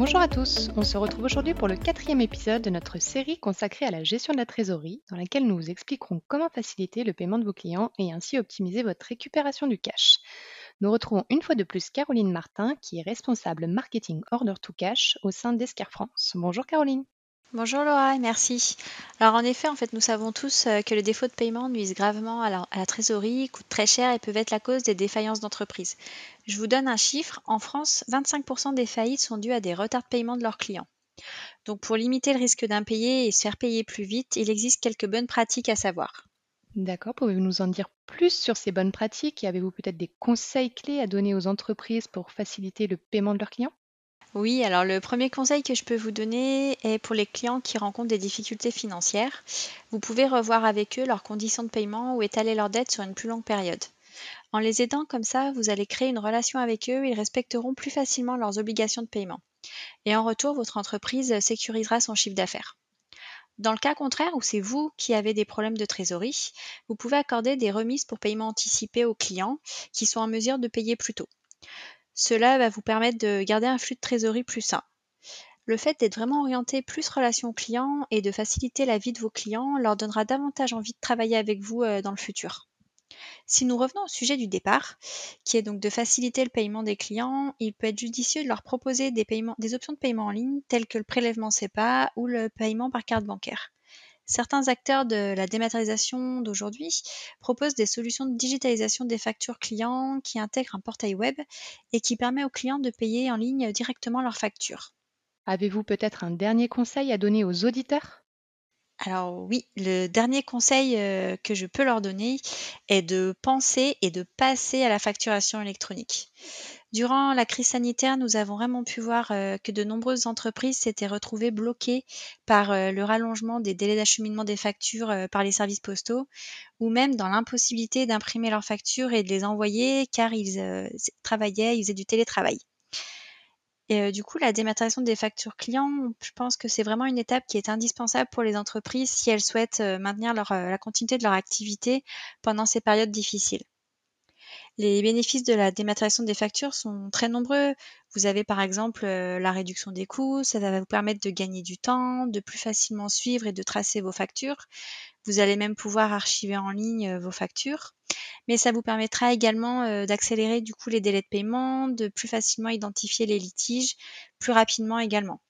Bonjour à tous, on se retrouve aujourd'hui pour le quatrième épisode de notre série consacrée à la gestion de la trésorerie, dans laquelle nous vous expliquerons comment faciliter le paiement de vos clients et ainsi optimiser votre récupération du cash. Nous retrouvons une fois de plus Caroline Martin, qui est responsable marketing Order to Cash au sein d'Esquire France. Bonjour Caroline. Bonjour Laura, merci. Alors en effet, en fait, nous savons tous euh, que les défauts de paiement nuisent gravement à la, trésorerie, coûtent très cher et peuvent être la cause des défaillances d'entreprise. Je vous donne un chiffre. En France, 25% des faillites sont dues à des retards de paiement de leurs clients. Donc pour limiter le risque d'impayé et se faire payer plus vite, il existe quelques bonnes pratiques à savoir. D'accord, pouvez-vous nous en dire plus sur ces bonnes pratiques? Et avez-vous peut-être des conseils clés à donner aux entreprises pour faciliter le paiement de leurs clients? Oui, alors le premier conseil que je peux vous donner est pour les clients qui rencontrent des difficultés financières. Vous pouvez revoir avec eux leurs conditions de paiement ou étaler leurs dettes sur une plus longue période. En les aidant comme ça, vous allez créer une relation avec eux, ils respecteront plus facilement leurs obligations de paiement. Et en retour, votre entreprise sécurisera son chiffre d'affaires. Dans le cas contraire, où c'est vous qui avez des problèmes de trésorerie, vous pouvez accorder des remises pour paiement anticipé aux clients qui sont en mesure de payer plus tôt. Cela va vous permettre de garder un flux de trésorerie plus sain. Le fait d'être vraiment orienté plus relation client et de faciliter la vie de vos clients leur donnera davantage envie de travailler avec vous euh, dans le futur. Si nous revenons au sujet du départ, qui est donc de faciliter le paiement des clients, il peut être judicieux de leur proposer des, des options de paiement en ligne telles que le prélèvement CEPA ou le paiement par carte bancaire. Certains acteurs de la dématérialisation d'aujourd'hui proposent des solutions de digitalisation des factures clients qui intègrent un portail web et qui permet aux clients de payer en ligne directement leurs factures. Avez-vous peut-être un dernier conseil à donner aux auditeurs? Alors oui, le dernier conseil euh, que je peux leur donner est de penser et de passer à la facturation électronique. Durant la crise sanitaire, nous avons vraiment pu voir euh, que de nombreuses entreprises s'étaient retrouvées bloquées par euh, le rallongement des délais d'acheminement des factures euh, par les services postaux ou même dans l'impossibilité d'imprimer leurs factures et de les envoyer car ils travaillaient, ils faisaient du télétravail. Et du coup, la dématérialisation des factures clients, je pense que c'est vraiment une étape qui est indispensable pour les entreprises si elles souhaitent maintenir la continuité de leur activité pendant ces périodes difficiles. Les bénéfices de la dématérialisation des factures sont très nombreux. Vous avez par exemple euh, la réduction des coûts, ça va vous permettre de gagner du temps, de plus facilement suivre et de tracer vos factures. Vous allez même pouvoir archiver en ligne euh, vos factures. Mais ça vous permettra également euh, d'accélérer du coup les délais de paiement, de plus facilement identifier les litiges, plus rapidement également.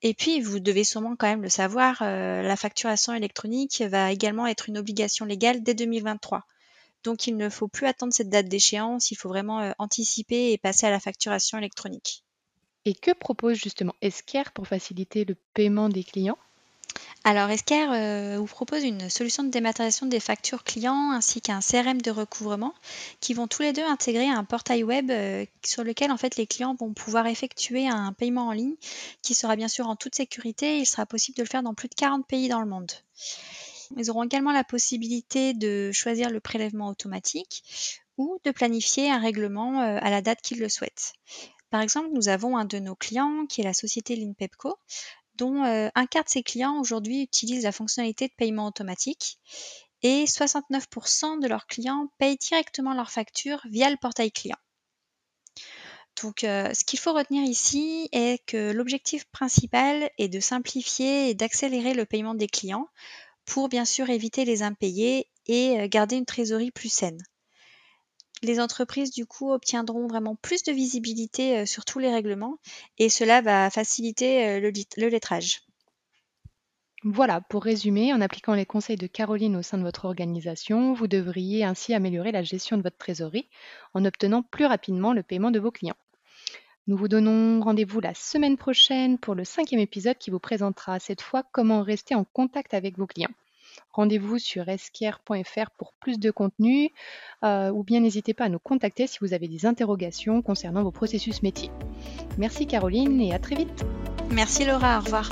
Et puis, vous devez sûrement quand même le savoir, la facturation électronique va également être une obligation légale dès 2023. Donc il ne faut plus attendre cette date d'échéance, il faut vraiment euh, anticiper et passer à la facturation électronique. Et que propose justement Esquire pour faciliter le paiement des clients? Alors, Esquire euh, vous propose une solution de dématérialisation des factures clients ainsi qu'un CRM de recouvrement qui vont tous les deux intégrer un portail web euh, sur lequel en fait les clients vont pouvoir effectuer un paiement en ligne qui sera bien sûr en toute sécurité. Il sera possible de le faire dans plus de 40 pays dans le monde. Ils auront également la possibilité de choisir le prélèvement automatique ou de planifier un règlement euh, à la date qu'ils le souhaitent. Par exemple, nous avons un de nos clients qui est la société Linpepco, dont euh, un quart de ses clients aujourd'hui utilisent la fonctionnalité de paiement automatique et 69% de leurs clients payent directement leurs factures via le portail client. Donc, euh, ce qu'il faut retenir ici est que l'objectif principal est de simplifier et d'accélérer le paiement des clients pour bien sûr éviter les impayés et euh, garder une trésorerie plus saine. Les entreprises du coup obtiendront vraiment plus de visibilité euh, sur tous les règlements et cela va faciliter euh, le, lettrage. Voilà, pour résumer, en appliquant les conseils de Caroline au sein de votre organisation, vous devriez ainsi améliorer la gestion de votre trésorerie en obtenant plus rapidement le paiement de vos clients. Nous vous donnons rendez-vous la semaine prochaine pour le cinquième épisode qui vous présentera cette fois comment rester en contact avec vos clients. Rendez-vous sur esquier.fr pour plus de contenu euh, ou bien n'hésitez pas à nous contacter si vous avez des interrogations concernant vos processus métiers. Merci Caroline et à très vite. Merci Laura, au revoir.